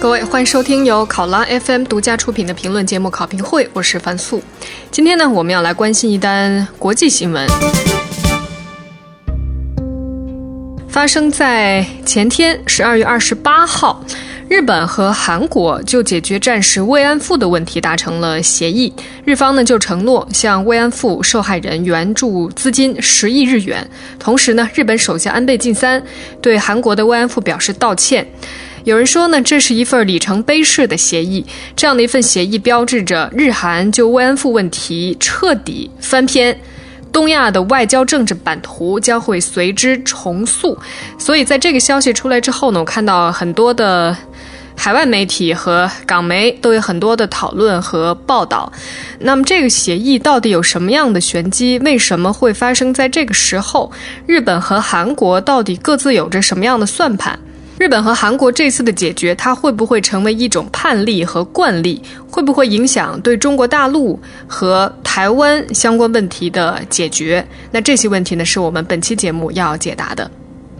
各位，欢迎收听由考拉 FM 独家出品的评论节目《考评会》，我是樊素。今天呢，我们要来关心一单国际新闻，发生在前天十二月二十八号。日本和韩国就解决战时慰安妇的问题达成了协议，日方呢就承诺向慰安妇受害人援助资金十亿日元。同时呢，日本首相安倍晋三对韩国的慰安妇表示道歉。有人说呢，这是一份里程碑式的协议，这样的一份协议标志着日韩就慰安妇问题彻底翻篇，东亚的外交政治版图将会随之重塑。所以在这个消息出来之后呢，我看到很多的。海外媒体和港媒都有很多的讨论和报道。那么，这个协议到底有什么样的玄机？为什么会发生在这个时候？日本和韩国到底各自有着什么样的算盘？日本和韩国这次的解决，它会不会成为一种判例和惯例？会不会影响对中国大陆和台湾相关问题的解决？那这些问题呢，是我们本期节目要解答的。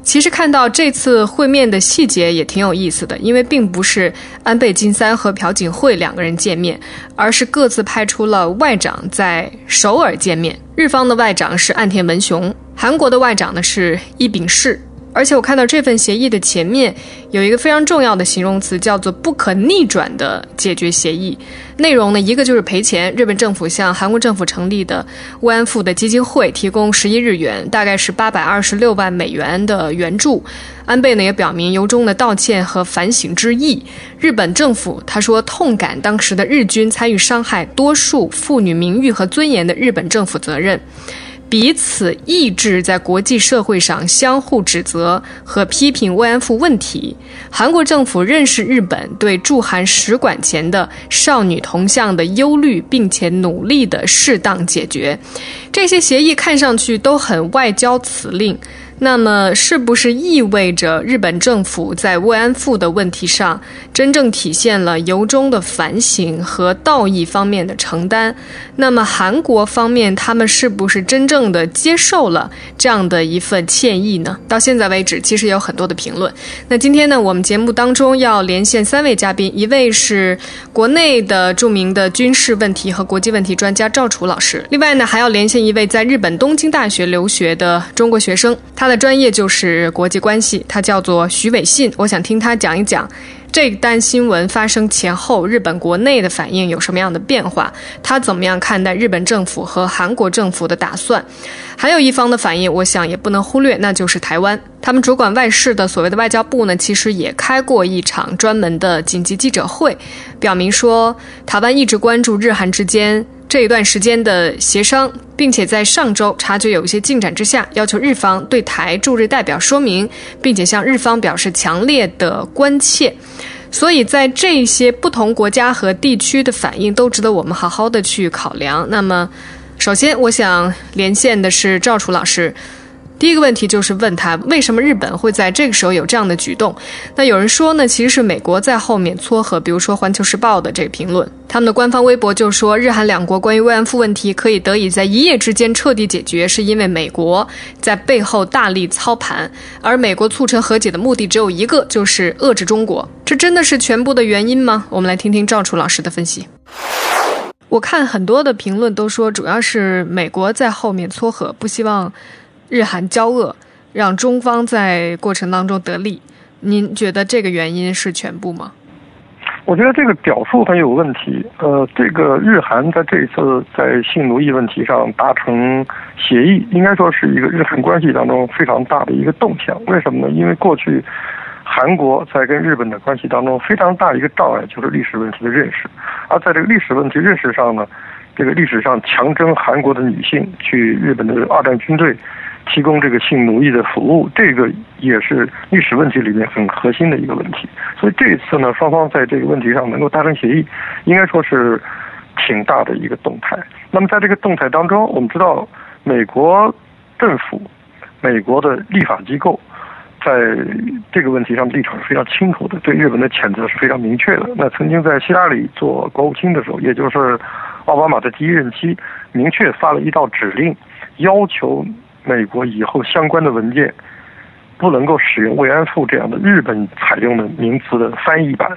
其实看到这次会面的细节也挺有意思的，因为并不是安倍晋三和朴槿惠两个人见面，而是各自派出了外长在首尔见面。日方的外长是岸田文雄，韩国的外长呢是伊秉世。而且我看到这份协议的前面有一个非常重要的形容词，叫做“不可逆转的解决协议”。内容呢，一个就是赔钱，日本政府向韩国政府成立的慰安妇的基金会提供十亿日元，大概是八百二十六万美元的援助。安倍呢也表明由衷的道歉和反省之意。日本政府他说痛感当时的日军参与伤害多数妇女名誉和尊严的日本政府责任。彼此抑制在国际社会上相互指责和批评慰安妇问题。韩国政府认识日本对驻韩使馆前的少女铜像的忧虑，并且努力的适当解决。这些协议看上去都很外交辞令。那么，是不是意味着日本政府在慰安妇的问题上真正体现了由衷的反省和道义方面的承担？那么，韩国方面他们是不是真正的接受了这样的一份歉意呢？到现在为止，其实有很多的评论。那今天呢，我们节目当中要连线三位嘉宾，一位是国内的著名的军事问题和国际问题专家赵楚老师，另外呢，还要连线一位在日本东京大学留学的中国学生，他。的专业就是国际关系，他叫做徐伟信。我想听他讲一讲这单新闻发生前后，日本国内的反应有什么样的变化？他怎么样看待日本政府和韩国政府的打算？还有一方的反应，我想也不能忽略，那就是台湾。他们主管外事的所谓的外交部呢，其实也开过一场专门的紧急记者会，表明说台湾一直关注日韩之间。这一段时间的协商，并且在上周察觉有一些进展之下，要求日方对台驻日代表说明，并且向日方表示强烈的关切。所以在这些不同国家和地区的反应，都值得我们好好的去考量。那么，首先我想连线的是赵楚老师。第一个问题就是问他为什么日本会在这个时候有这样的举动？那有人说呢，其实是美国在后面撮合。比如说《环球时报》的这个评论，他们的官方微博就说，日韩两国关于慰安妇问题可以得以在一夜之间彻底解决，是因为美国在背后大力操盘，而美国促成和解的目的只有一个，就是遏制中国。这真的是全部的原因吗？我们来听听赵楚老师的分析。我看很多的评论都说，主要是美国在后面撮合，不希望。日韩交恶，让中方在过程当中得利，您觉得这个原因是全部吗？我觉得这个表述很有问题。呃，这个日韩在这一次在性奴役问题上达成协议，应该说是一个日韩关系当中非常大的一个动向。为什么呢？因为过去韩国在跟日本的关系当中非常大的一个障碍就是历史问题的认识，而在这个历史问题认识上呢，这个历史上强征韩国的女性去日本的二战军队。提供这个性奴役的服务，这个也是历史问题里面很核心的一个问题。所以这一次呢，双方在这个问题上能够达成协议，应该说是挺大的一个动态。那么在这个动态当中，我们知道美国政府、美国的立法机构在这个问题上立场是非常清楚的，对日本的谴责是非常明确的。那曾经在希拉里做国务卿的时候，也就是奥巴马的第一任期，明确发了一道指令，要求。美国以后相关的文件不能够使用慰安妇这样的日本采用的名词的翻译版，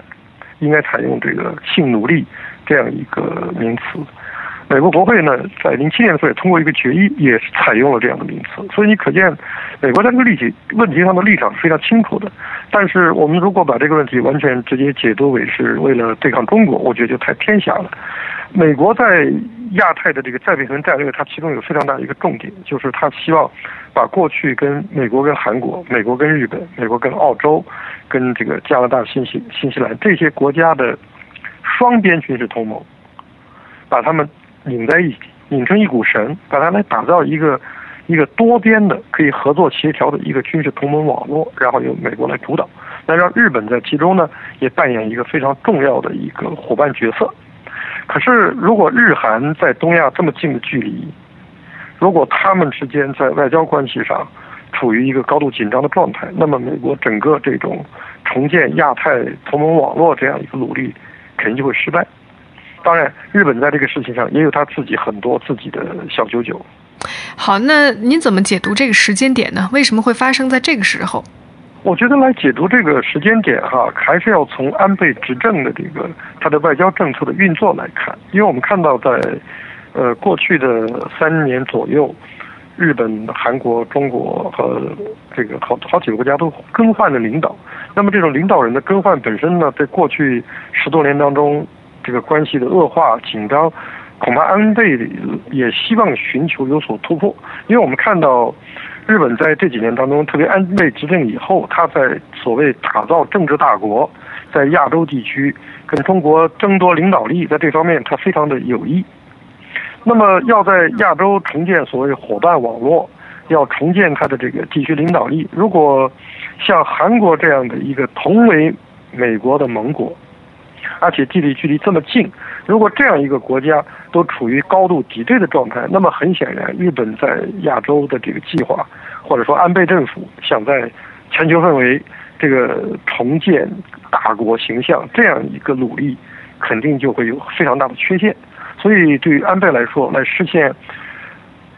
应该采用这个性奴隶这样一个名词。美国国会呢，在零七年的时候也通过一个决议，也是采用了这样的名词。所以你可见，美国在这个立体问题上的立场是非常清楚的。但是我们如果把这个问题完全直接解读为是为了对抗中国，我觉得就太偏狭了。美国在亚太的这个再平衡战略，它其中有非常大的一个重点，就是它希望把过去跟美国、跟韩国、美国跟日本、美国跟澳洲、跟这个加拿大、新西新西兰这些国家的双边军事同盟，把他们。拧在一起，拧成一股绳，把它来打造一个一个多边的可以合作协调的一个军事同盟网络，然后由美国来主导，那让日本在其中呢也扮演一个非常重要的一个伙伴角色。可是，如果日韩在东亚这么近的距离，如果他们之间在外交关系上处于一个高度紧张的状态，那么美国整个这种重建亚太同盟网络这样一个努力，肯定就会失败。当然，日本在这个事情上也有他自己很多自己的小九九。好，那您怎么解读这个时间点呢？为什么会发生在这个时候？我觉得来解读这个时间点哈，还是要从安倍执政的这个他的外交政策的运作来看。因为我们看到在呃过去的三年左右，日本、韩国、中国和这个好好几个国家都更换了领导。那么这种领导人的更换本身呢，在过去十多年当中。这个关系的恶化紧张，恐怕安倍也希望寻求有所突破。因为我们看到，日本在这几年当中，特别安倍执政以后，他在所谓打造政治大国，在亚洲地区跟中国争夺领导力，在这方面他非常的有意。那么要在亚洲重建所谓伙伴网络，要重建他的这个地区领导力。如果像韩国这样的一个同为美国的盟国，而且地理距离这么近，如果这样一个国家都处于高度敌对的状态，那么很显然，日本在亚洲的这个计划，或者说安倍政府想在全球范围这个重建大国形象这样一个努力，肯定就会有非常大的缺陷。所以，对于安倍来说，来实现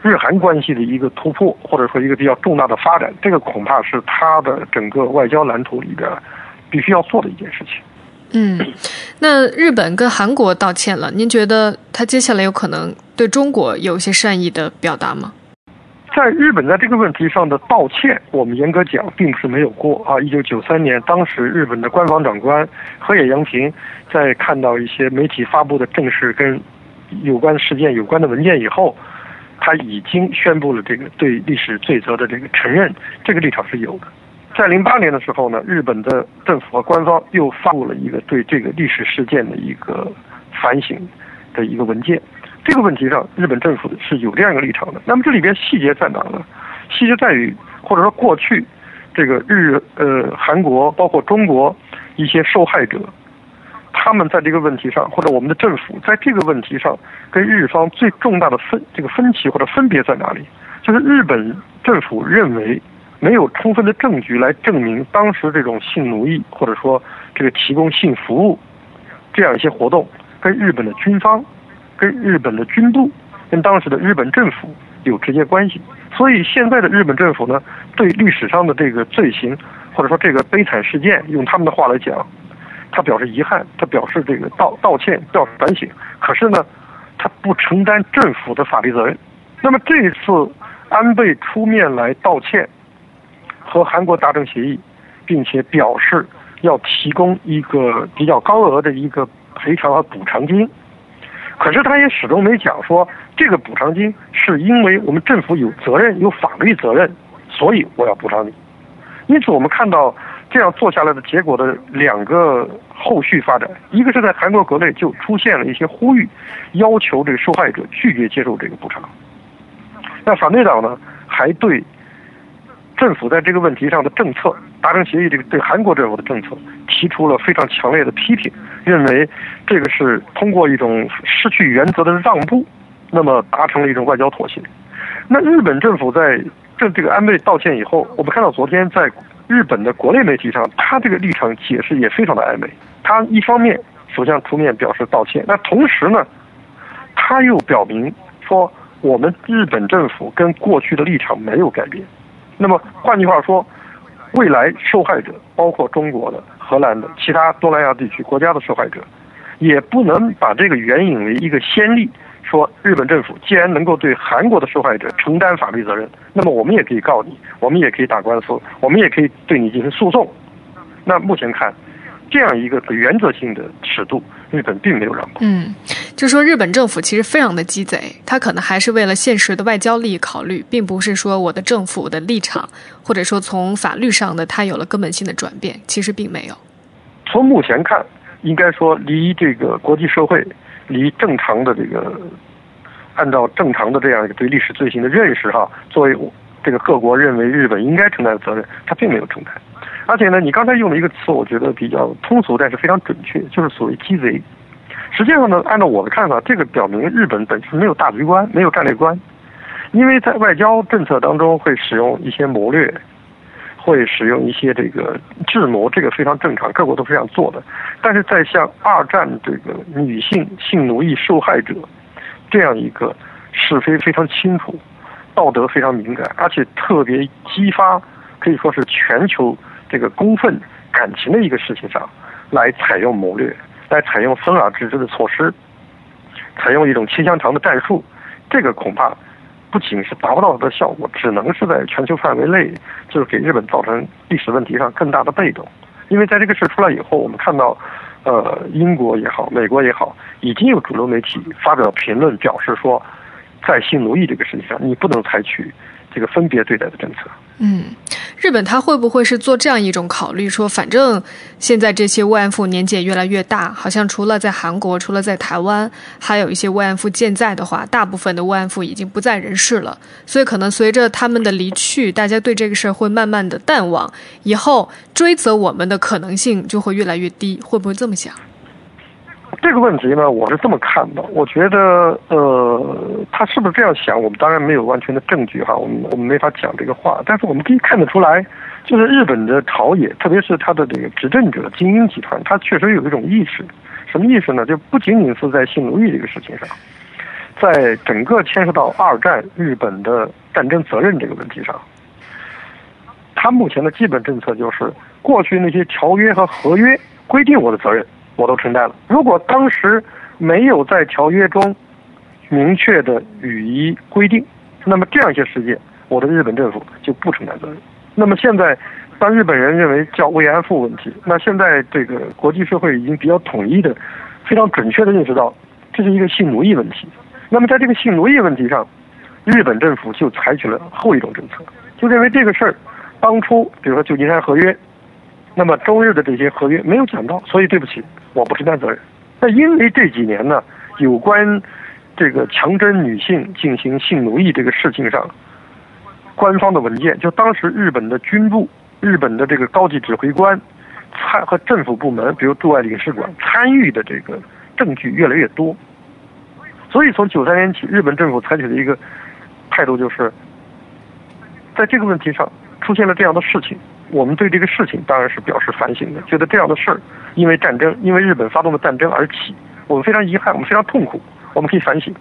日韩关系的一个突破，或者说一个比较重大的发展，这个恐怕是他的整个外交蓝图里边必须要做的一件事情。嗯，那日本跟韩国道歉了，您觉得他接下来有可能对中国有一些善意的表达吗？在日本在这个问题上的道歉，我们严格讲并不是没有过啊。一九九三年，当时日本的官方长官河野洋平在看到一些媒体发布的正式跟有关事件有关的文件以后，他已经宣布了这个对历史罪责的这个承认，这个立场是有的。在零八年的时候呢，日本的政府和官方又发布了一个对这个历史事件的一个反省的一个文件。这个问题上，日本政府是有这样一个立场的。那么这里边细节在哪呢？细节在于，或者说过去这个日呃韩国包括中国一些受害者，他们在这个问题上，或者我们的政府在这个问题上跟日方最重大的分这个分歧或者分别在哪里？就是日本政府认为。没有充分的证据来证明当时这种性奴役或者说这个提供性服务这样一些活动跟日本的军方、跟日本的军部、跟当时的日本政府有直接关系。所以现在的日本政府呢，对历史上的这个罪行或者说这个悲惨事件，用他们的话来讲，他表示遗憾，他表示这个道道歉，表示反省。可是呢，他不承担政府的法律责任。那么这一次安倍出面来道歉。和韩国达成协议，并且表示要提供一个比较高额的一个赔偿和补偿金，可是他也始终没讲说这个补偿金是因为我们政府有责任、有法律责任，所以我要补偿你。因此，我们看到这样做下来的结果的两个后续发展，一个是在韩国国内就出现了一些呼吁，要求这个受害者拒绝接受这个补偿。那反对党呢，还对。政府在这个问题上的政策达成协议，这个对韩国政府的政策提出了非常强烈的批评，认为这个是通过一种失去原则的让步，那么达成了一种外交妥协。那日本政府在这这个安倍道歉以后，我们看到昨天在日本的国内媒体上，他这个立场解释也非常的暧昧。他一方面首相出面表示道歉，那同时呢，他又表明说我们日本政府跟过去的立场没有改变。那么换句话说，未来受害者包括中国的、荷兰的、其他东南亚地区国家的受害者，也不能把这个援引为一个先例，说日本政府既然能够对韩国的受害者承担法律责任，那么我们也可以告你，我们也可以打官司，我们也可以对你进行诉讼。那目前看，这样一个原则性的尺度，日本并没有让步。嗯，就说日本政府其实非常的鸡贼，他可能还是为了现实的外交利益考虑，并不是说我的政府的立场，或者说从法律上的他有了根本性的转变，其实并没有。从目前看，应该说离这个国际社会，离正常的这个，按照正常的这样一个对历史罪行的认识哈，作为这个各国认为日本应该承担的责任，他并没有承担。而且呢，你刚才用了一个词，我觉得比较通俗，但是非常准确，就是所谓鸡贼。实际上呢，按照我的看法，这个表明日本本身没有大局观，没有战略观，因为在外交政策当中会使用一些谋略，会使用一些这个智谋，这个非常正常，各国都是这样做的。但是在像二战这个女性性奴役受害者这样一个是非非常清楚、道德非常敏感，而且特别激发，可以说是全球。这个公愤感情的一个事情上，来采用谋略，来采用分而治之的措施，采用一种切香肠的战术，这个恐怕不仅是达不到的效果，只能是在全球范围内，就是给日本造成历史问题上更大的被动。因为在这个事出来以后，我们看到，呃，英国也好，美国也好，已经有主流媒体发表评论，表示说，在性奴役这个事情上，你不能采取这个分别对待的政策。嗯。日本他会不会是做这样一种考虑，说反正现在这些慰安妇年纪也越来越大，好像除了在韩国，除了在台湾，还有一些慰安妇健在的话，大部分的慰安妇已经不在人世了，所以可能随着他们的离去，大家对这个事儿会慢慢的淡忘，以后追责我们的可能性就会越来越低，会不会这么想？这个问题呢，我是这么看的。我觉得，呃，他是不是这样想？我们当然没有完全的证据哈，我们我们没法讲这个话。但是我们可以看得出来，就是日本的朝野，特别是他的这个执政者精英集团，他确实有一种意识。什么意思呢？就不仅仅是在性奴役这个事情上，在整个牵涉到二战日本的战争责任这个问题上，他目前的基本政策就是，过去那些条约和合约规定我的责任。我都承担了。如果当时没有在条约中明确的予以规定，那么这样一些事件，我的日本政府就不承担责任。那么现在，当日本人认为叫慰安妇问题，那现在这个国际社会已经比较统一的、非常准确的认识到，这是一个性奴役问题。那么在这个性奴役问题上，日本政府就采取了后一种政策，就认为这个事儿当初，比如说旧金山合约。那么中日的这些合约没有讲到，所以对不起，我不承担责任。那因为这几年呢，有关这个强征女性进行性奴役这个事情上，官方的文件，就当时日本的军部、日本的这个高级指挥官参和政府部门，比如驻外领事馆参与的这个证据越来越多。所以从九三年起，日本政府采取的一个态度就是，在这个问题上出现了这样的事情。我们对这个事情当然是表示反省的，觉得这样的事儿，因为战争，因为日本发动的战争而起，我们非常遗憾，我们非常痛苦，我们可以反省。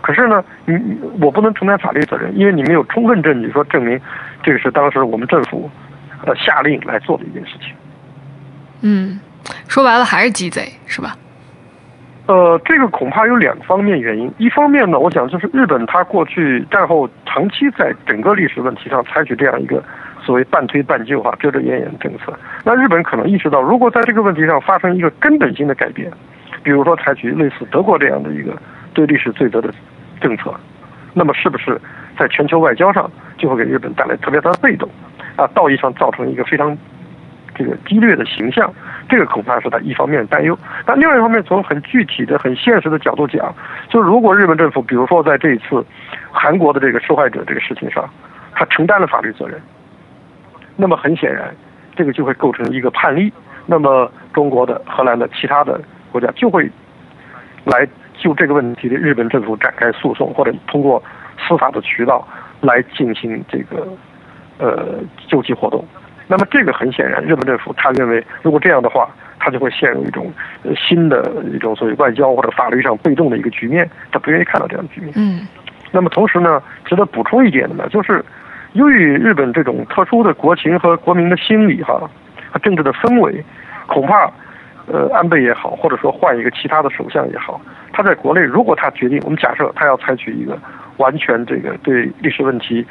可是呢，你我不能承担法律责任，因为你没有充分证据说证明这个是当时我们政府呃下令来做的一件事情。嗯，说白了还是鸡贼，是吧？呃，这个恐怕有两方面原因。一方面呢，我想就是日本它过去战后长期在整个历史问题上采取这样一个。所谓半推半就哈，遮遮掩掩的政策，那日本可能意识到，如果在这个问题上发生一个根本性的改变，比如说采取类似德国这样的一个对历史罪责的政策，那么是不是在全球外交上就会给日本带来特别大的被动，啊，道义上造成一个非常这个激烈的形象？这个恐怕是他一方面担忧。但另外一方面，从很具体的、很现实的角度讲，就如果日本政府，比如说在这一次韩国的这个受害者这个事情上，他承担了法律责任。那么很显然，这个就会构成一个判例。那么中国的、荷兰的、其他的国家就会来就这个问题的日本政府展开诉讼，或者通过司法的渠道来进行这个呃救济活动。那么这个很显然，日本政府他认为，如果这样的话，他就会陷入一种新的一种所谓外交或者法律上被动的一个局面，他不愿意看到这样的局面。嗯。那么同时呢，值得补充一点的呢，就是。由于日本这种特殊的国情和国民的心理哈，和政治的氛围，恐怕，呃，安倍也好，或者说换一个其他的首相也好，他在国内如果他决定，我们假设他要采取一个完全这个对历史问题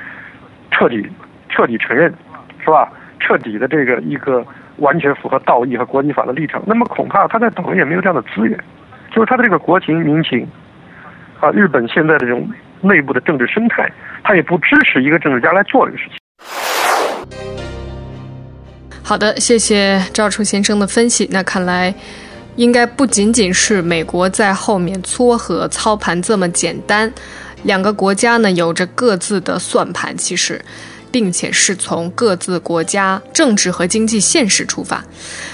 彻底彻底承认，是吧？彻底的这个一个完全符合道义和国际法的立场，那么恐怕他在岛内也没有这样的资源，就是他的这个国情民情，啊，日本现在的这种内部的政治生态，他也不支持一个政治家来做这个事情。好的，谢谢赵楚先生的分析。那看来，应该不仅仅是美国在后面撮合操盘这么简单，两个国家呢有着各自的算盘，其实。并且是从各自国家政治和经济现实出发。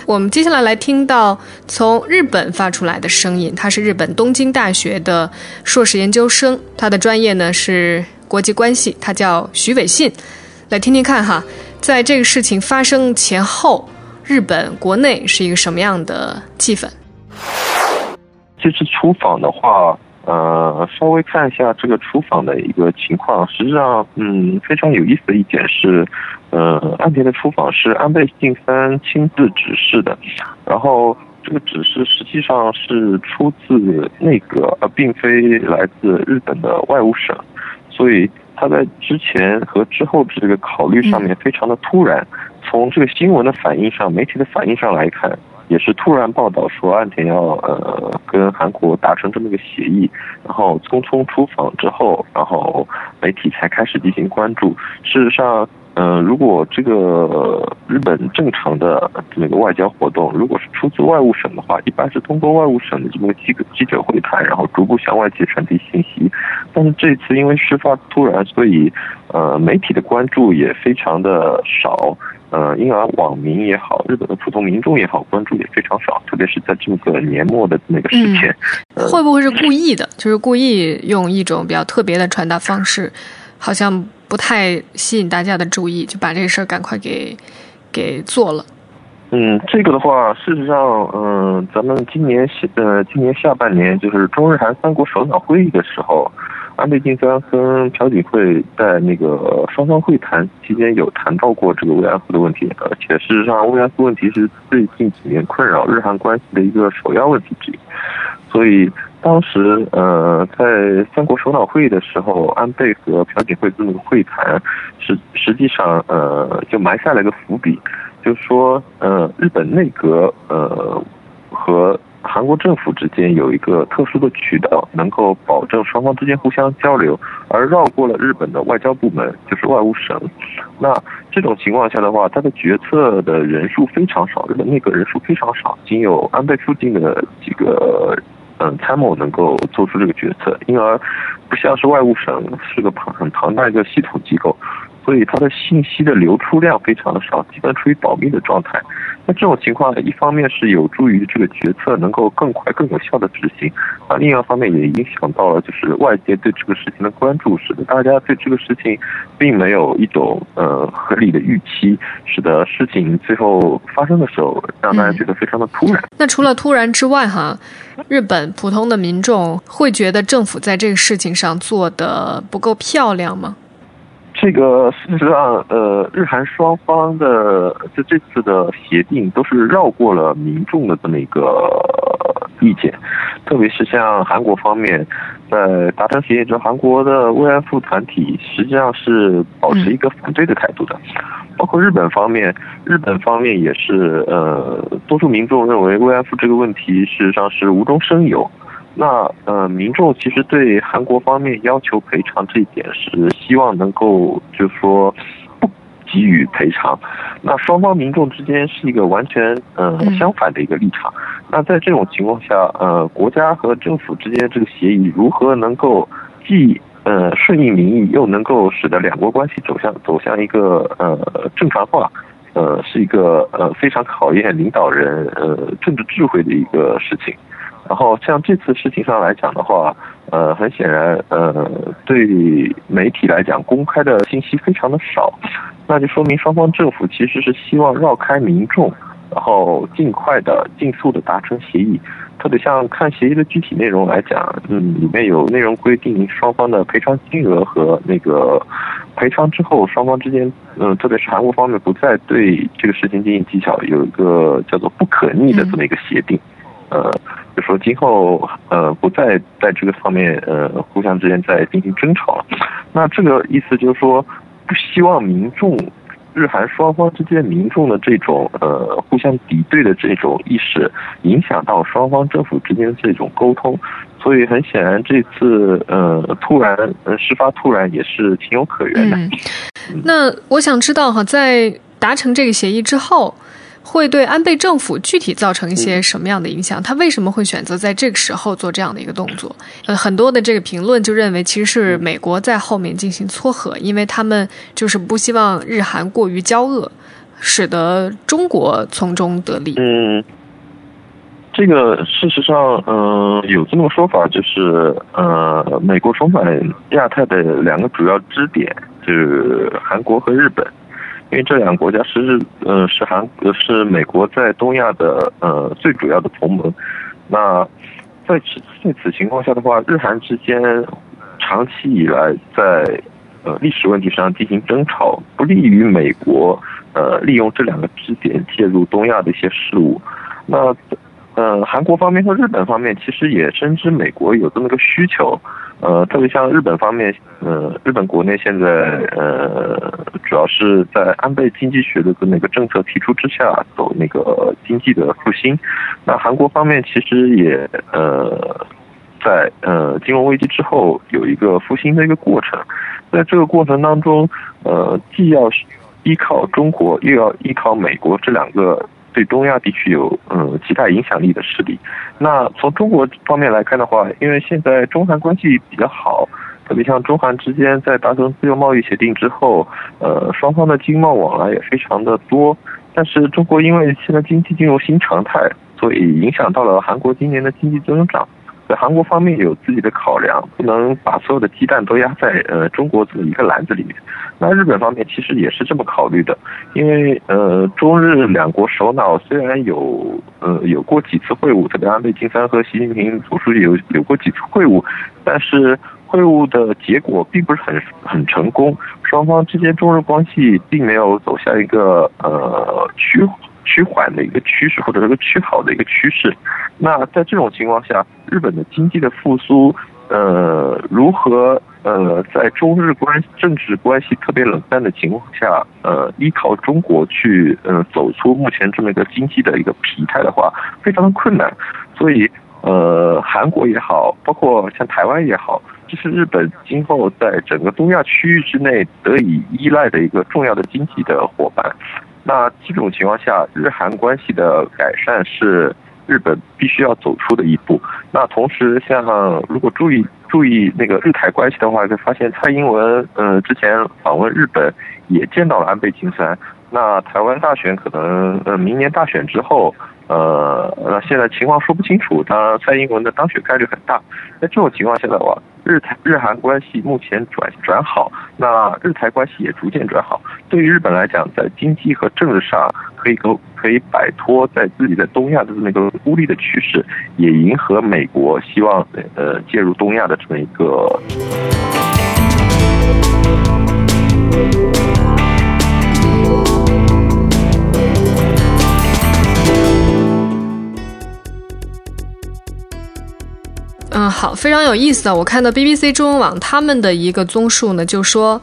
我们接下来来听到从日本发出来的声音，他是日本东京大学的硕士研究生，他的专业呢是国际关系，他叫徐伟信。来听听看哈，在这个事情发生前后，日本国内是一个什么样的气氛？这次出访的话。呃，稍微看一下这个出访的一个情况。实际上，嗯，非常有意思的一点是，呃，安田的出访是安倍晋三亲自指示的，然后这个指示实际上是出自内阁，而并非来自日本的外务省，所以他在之前和之后的这个考虑上面非常的突然。从这个新闻的反应上，媒体的反应上来看。也是突然报道说岸田要呃跟韩国达成这么一个协议，然后匆匆出访之后，然后媒体才开始进行关注。事实上，嗯，如果这个日本正常的这么个外交活动，如果是出自外务省的话，一般是通过外务省的这么个记记者会谈，然后逐步向外界传递信息。但是这次因为事发突然，所以呃媒体的关注也非常的少。呃，因而网民也好，日本的普通民众也好，关注也非常少，特别是在这么个年末的那个时间，会不会是故意的？就是故意用一种比较特别的传达方式，好像不太吸引大家的注意，就把这个事儿赶快给给做了。嗯，这个的话，事实上，嗯，咱们今年下呃，今年下半年就是中日韩三国首脑会议的时候。安倍晋三跟朴槿惠在那个双方会谈期间有谈到过这个慰安妇的问题，而且事实上慰安妇问题是最近几年困扰日韩关系的一个首要问题之一。所以当时呃在三国首脑会议的时候，安倍和朴槿惠这么个会谈，实实际上呃就埋下了一个伏笔，就是说呃日本内阁呃和。韩国政府之间有一个特殊的渠道，能够保证双方之间互相交流，而绕过了日本的外交部门，就是外务省。那这种情况下的话，他的决策的人数非常少，日本内阁人数非常少，仅有安倍附近的几个嗯参谋能够做出这个决策，因而不像是外务省是个庞很庞大一个系统机构。所以它的信息的流出量非常的少，基本处于保密的状态。那这种情况呢，一方面是有助于这个决策能够更快、更有效的执行，啊，另一方面也影响到了就是外界对这个事情的关注，使得大家对这个事情并没有一种呃合理的预期，使得事情最后发生的时候让大家觉得非常的突然。那除了突然之外，哈，日本普通的民众会觉得政府在这个事情上做的不够漂亮吗？这个事实上，呃，日韩双方的就这次的协定都是绕过了民众的这么一个意见，特别是像韩国方面，在达成协议之后，韩国的慰安妇团体实际上是保持一个反对的态度的，包括日本方面，日本方面也是，呃，多数民众认为慰安妇这个问题事实上是无中生有。那呃，民众其实对韩国方面要求赔偿这一点是希望能够，就是说不给予赔偿。那双方民众之间是一个完全呃相反的一个立场。那在这种情况下，呃，国家和政府之间这个协议如何能够既呃顺应民意，又能够使得两国关系走向走向一个呃正常化，呃，是一个呃非常考验领导人呃政治智慧的一个事情。然后像这次事情上来讲的话，呃，很显然，呃，对媒体来讲，公开的信息非常的少，那就说明双方政府其实是希望绕开民众，然后尽快的、尽速的达成协议。特别像看协议的具体内容来讲，嗯，里面有内容规定双方的赔偿金额和那个赔偿之后双方之间，嗯，特别是韩国方面不再对这个事情进行技巧，有一个叫做不可逆的这么一个协定，呃，就说今后呃不再在这个方面呃互相之间再进行争吵了。那这个意思就是说，不希望民众。日韩双方之间民众的这种呃互相敌对的这种意识，影响到双方政府之间的这种沟通，所以很显然这次呃突然呃事发突然也是情有可原的。那我想知道哈，在达成这个协议之后。会对安倍政府具体造成一些什么样的影响？他为什么会选择在这个时候做这样的一个动作？呃，很多的这个评论就认为，其实是美国在后面进行撮合，因为他们就是不希望日韩过于交恶，使得中国从中得利。嗯，这个事实上，嗯，有这么说法，就是呃，美国重返亚太的两个主要支点就是韩国和日本。因为这两个国家是日，呃，是韩，是美国在东亚的呃最主要的同盟。那在此在此情况下的话，日韩之间长期以来在呃历史问题上进行争吵，不利于美国呃利用这两个支点介入东亚的一些事务。那呃韩国方面和日本方面其实也深知美国有这么个需求。呃，特别像日本方面，呃，日本国内现在呃，主要是在安倍经济学的那个政策提出之下，走那个经济的复兴。那韩国方面其实也呃，在呃金融危机之后有一个复兴的一个过程，在这个过程当中，呃，既要依靠中国，又要依靠美国这两个。对东亚地区有嗯极大影响力的势力，那从中国方面来看的话，因为现在中韩关系比较好，特别像中韩之间在达成自由贸易协定之后，呃，双方的经贸往来也非常的多。但是中国因为现在经济进入新常态，所以影响到了韩国今年的经济增长。在韩国方面有自己的考量，不能把所有的鸡蛋都压在呃中国这么一个篮子里面。那日本方面其实也是这么考虑的，因为呃中日两国首脑虽然有呃有过几次会晤，特别安倍晋三和习近平总书记有有过几次会晤，但是会晤的结果并不是很很成功，双方之间中日关系并没有走向一个呃趋趋缓的一个趋势，或者是个趋好的一个趋势。那在这种情况下，日本的经济的复苏，呃，如何呃，在中日关政治关系特别冷淡的情况下，呃，依靠中国去呃走出目前这么一个经济的一个疲态的话，非常的困难。所以，呃，韩国也好，包括像台湾也好，这是日本今后在整个东亚区域之内得以依赖的一个重要的经济的伙伴。那这种情况下，日韩关系的改善是。日本必须要走出的一步。那同时，像如果注意注意那个日台关系的话，就发现蔡英文嗯之前访问日本也见到了安倍晋三。那台湾大选可能呃明年大选之后。呃，那现在情况说不清楚，当然蔡英文的当选概率很大。那这种情况下的话，日台日韩关系目前转转好，那日台关系也逐渐转好。对于日本来讲，在经济和政治上可以够可以摆脱在自己在东亚的这么一个孤立的趋势，也迎合美国希望呃介入东亚的这么一个。好，非常有意思啊！我看到 BBC 中文网他们的一个综述呢，就说，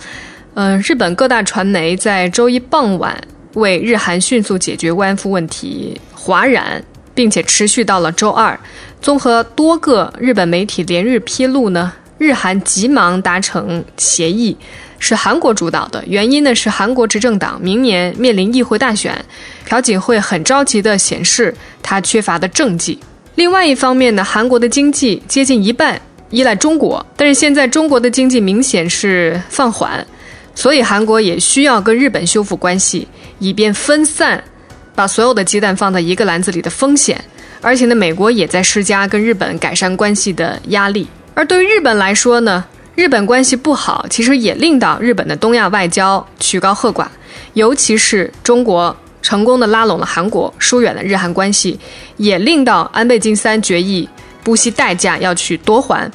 嗯，日本各大传媒在周一傍晚为日韩迅速解决慰安妇问题哗然，并且持续到了周二。综合多个日本媒体连日披露呢，日韩急忙达成协议，是韩国主导的。原因呢是韩国执政党明年面临议会大选，朴槿惠很着急地显示他缺乏的政绩。另外一方面呢，韩国的经济接近一半依赖中国，但是现在中国的经济明显是放缓，所以韩国也需要跟日本修复关系，以便分散把所有的鸡蛋放在一个篮子里的风险。而且呢，美国也在施加跟日本改善关系的压力。而对于日本来说呢，日本关系不好，其实也令到日本的东亚外交曲高和寡，尤其是中国。成功的拉拢了韩国，疏远了日韩关系，也令到安倍晋三决议不惜代价要去夺还。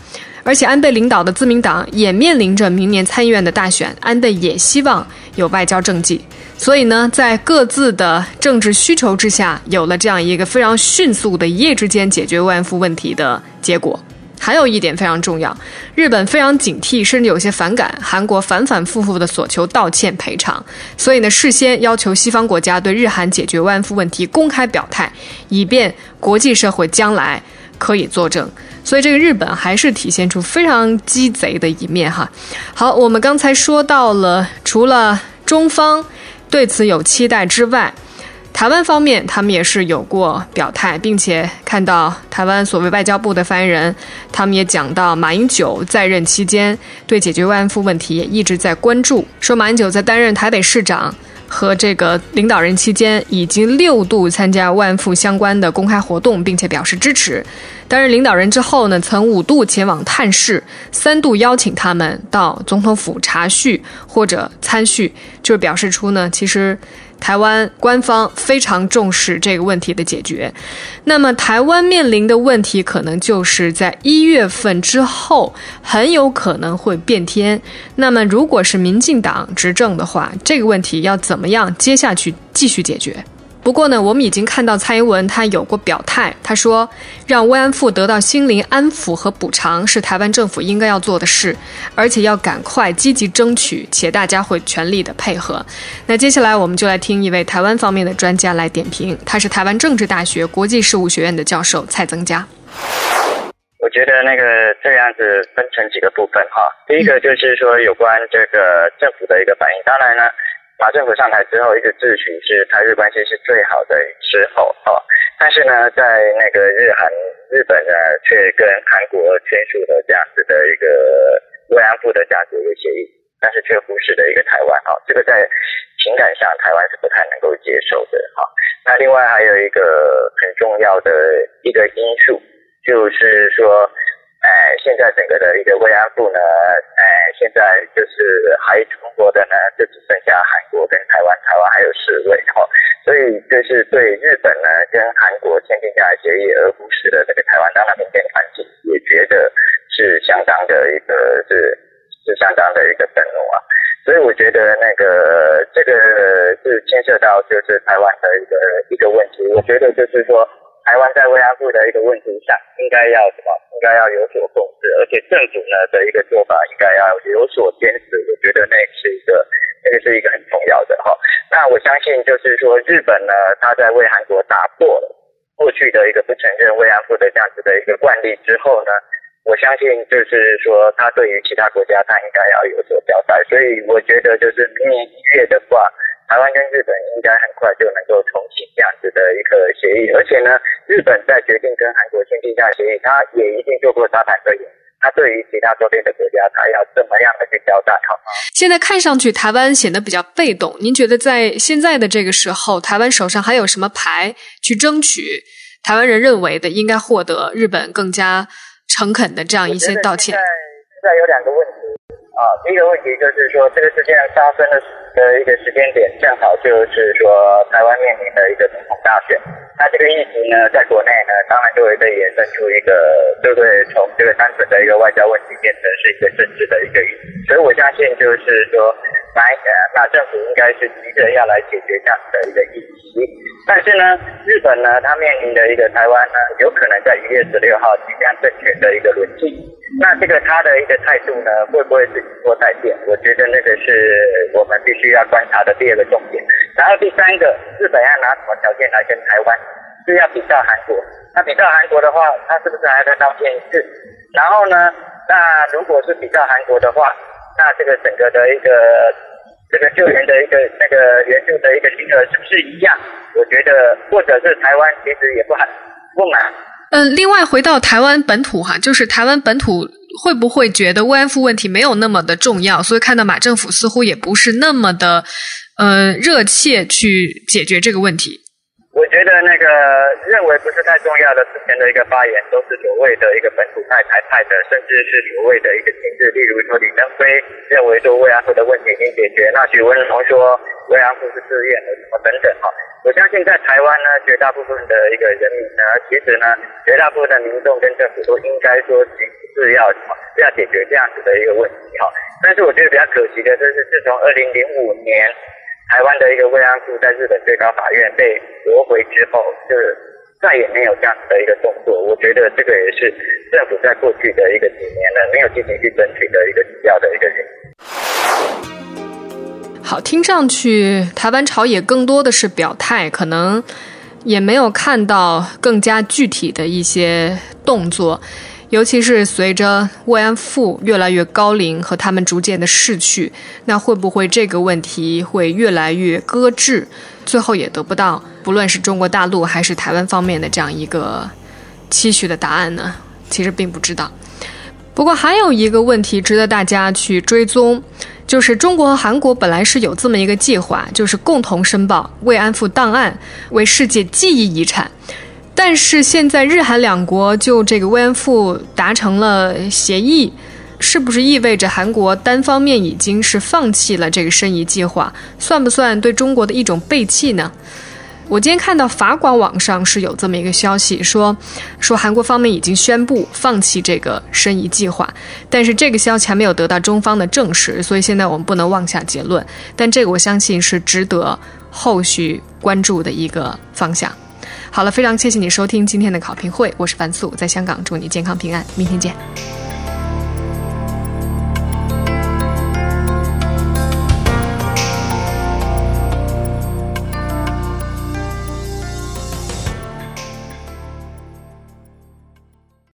而且安倍领导的自民党也面临着明年参议院的大选，安倍也希望有外交政绩。所以呢，在各自的政治需求之下，有了这样一个非常迅速的一夜之间解决慰安妇问题的结果。还有一点非常重要，日本非常警惕，甚至有些反感韩国反反复复的索求道歉赔偿，所以呢，事先要求西方国家对日韩解决慰安妇问题公开表态，以便国际社会将来可以作证。所以这个日本还是体现出非常鸡贼的一面哈。好，我们刚才说到了，除了中方对此有期待之外。台湾方面，他们也是有过表态，并且看到台湾所谓外交部的发言人，他们也讲到马英九在任期间对解决慰安妇问题也一直在关注，说马英九在担任台北市长和这个领导人期间，已经六度参加慰安妇相关的公开活动，并且表示支持。担任领导人之后呢，曾五度前往探视，三度邀请他们到总统府查叙或者参叙，就是表示出呢，其实。台湾官方非常重视这个问题的解决，那么台湾面临的问题可能就是在一月份之后很有可能会变天。那么如果是民进党执政的话，这个问题要怎么样接下去继续解决？不过呢，我们已经看到蔡英文他有过表态，他说让慰安妇得到心灵安抚和补偿是台湾政府应该要做的事，而且要赶快积极争取，且大家会全力的配合。那接下来我们就来听一位台湾方面的专家来点评，他是台湾政治大学国际事务学院的教授蔡增加。我觉得那个这样子分成几个部分哈，第一个就是说有关这个政府的一个反应，当然呢。马政府上台之后，一直自诩是台日关系是最好的时候哦，但是呢，在那个日韩日本呢，却跟韩国签署了这样子的一个慰安妇的这样子一个协议，但是却忽视了一个台湾哦，这个在情感上台湾是不太能够接受的哈。那另外还有一个很重要的一个因素，就是说。哎，现在整个的一个慰安妇呢，哎，现在就是还存活的呢，就只剩下韩国跟台湾，台湾还有四位哈，所以就是对日本呢跟韩国签订下来协议而忽视了这个台湾，当然民间团体也觉得是相当的一个是是相当的一个愤怒啊，所以我觉得那个这个是牵涉到就是台湾的一个一个问题，我觉得就是说。台湾在慰安妇的一个问题上，应该要什么？应该要有所控制，而且政府呢的一个做法应该要有所坚持。我觉得那是一个，那个是一个很重要的哈。那我相信就是说，日本呢，他在为韩国打破了过去的一个不承认慰安妇的这样子的一个惯例之后呢，我相信就是说，他对于其他国家，他应该要有所交代。所以我觉得就是明年一月的话。台湾跟日本应该很快就能够重启这样子的一个协议，而且呢，日本在决定跟韩国签订下协议，他也一定做过沙盘推演，他对于其他周边的国家，他要怎么样的去交代？好吗？现在看上去台湾显得比较被动，您觉得在现在的这个时候，台湾手上还有什么牌去争取台湾人认为的应该获得日本更加诚恳的这样一些道歉？现在有两个问题。啊，第一个问题就是说，这个事件发生的的一个时间点，正好就是说台湾面临的一个总统大选。那这个议题呢，在国内呢，当然就会被衍生出一个，对不对？从这个单纯的一个外交问题，变成是一个政治的一个议题。所以我相信，就是说，来，那政府应该是急着要来解决这样的一个议题。但是呢，日本呢，它面临的一个台湾呢，有可能在一月十六号即将政权的一个轮替。那这个他的一个态度呢，会不会是有所改变？我觉得那个是我们必须要观察的第二个重点。然后第三个，日本要拿什么条件来跟台湾？是要比较韩国？那比较韩国的话，他是不是还在道歉一次？然后呢，那如果是比较韩国的话，那这个整个的一个这个救援的一个那个援助的一个金额是不是一样？我觉得，或者是台湾其实也不很不满。嗯，另外回到台湾本土哈，就是台湾本土会不会觉得慰安妇问题没有那么的重要？所以看到马政府似乎也不是那么的呃热切去解决这个问题。我觉得那个认为不是太重要的之前的一个发言，都是所谓的一个本土派、台派的，甚至是所谓的一个亲自，例如说李登辉认为说慰安妇的问题已经解决，那许文龙说慰安妇是自愿的，什么等等哈。我相信在台湾呢，绝大部分的一个人民呢，其实呢，绝大部分的民众跟政府都应该说是要什么，是要解决这样子的一个问题哈。但是我觉得比较可惜的就是，自从二零零五年。台湾的一个慰安妇在日本最高法院被驳回之后，就再也没有这样子的一个动作。我觉得这个也是政府在过去的一个几年呢，没有进行去争取的一个主要的一个原因。好，听上去台湾朝野更多的是表态，可能也没有看到更加具体的一些动作。尤其是随着慰安妇越来越高龄和他们逐渐的逝去，那会不会这个问题会越来越搁置，最后也得不到不论是中国大陆还是台湾方面的这样一个期许的答案呢？其实并不知道。不过还有一个问题值得大家去追踪，就是中国和韩国本来是有这么一个计划，就是共同申报慰安妇档案为世界记忆遗产。但是现在日韩两国就这个慰安妇达成了协议，是不是意味着韩国单方面已经是放弃了这个申遗计划？算不算对中国的一种背弃呢？我今天看到法广网上是有这么一个消息，说说韩国方面已经宣布放弃这个申遗计划，但是这个消息还没有得到中方的证实，所以现在我们不能妄下结论。但这个我相信是值得后续关注的一个方向。好了，非常谢谢你收听今天的考评会，我是樊素，在香港祝你健康平安，明天见。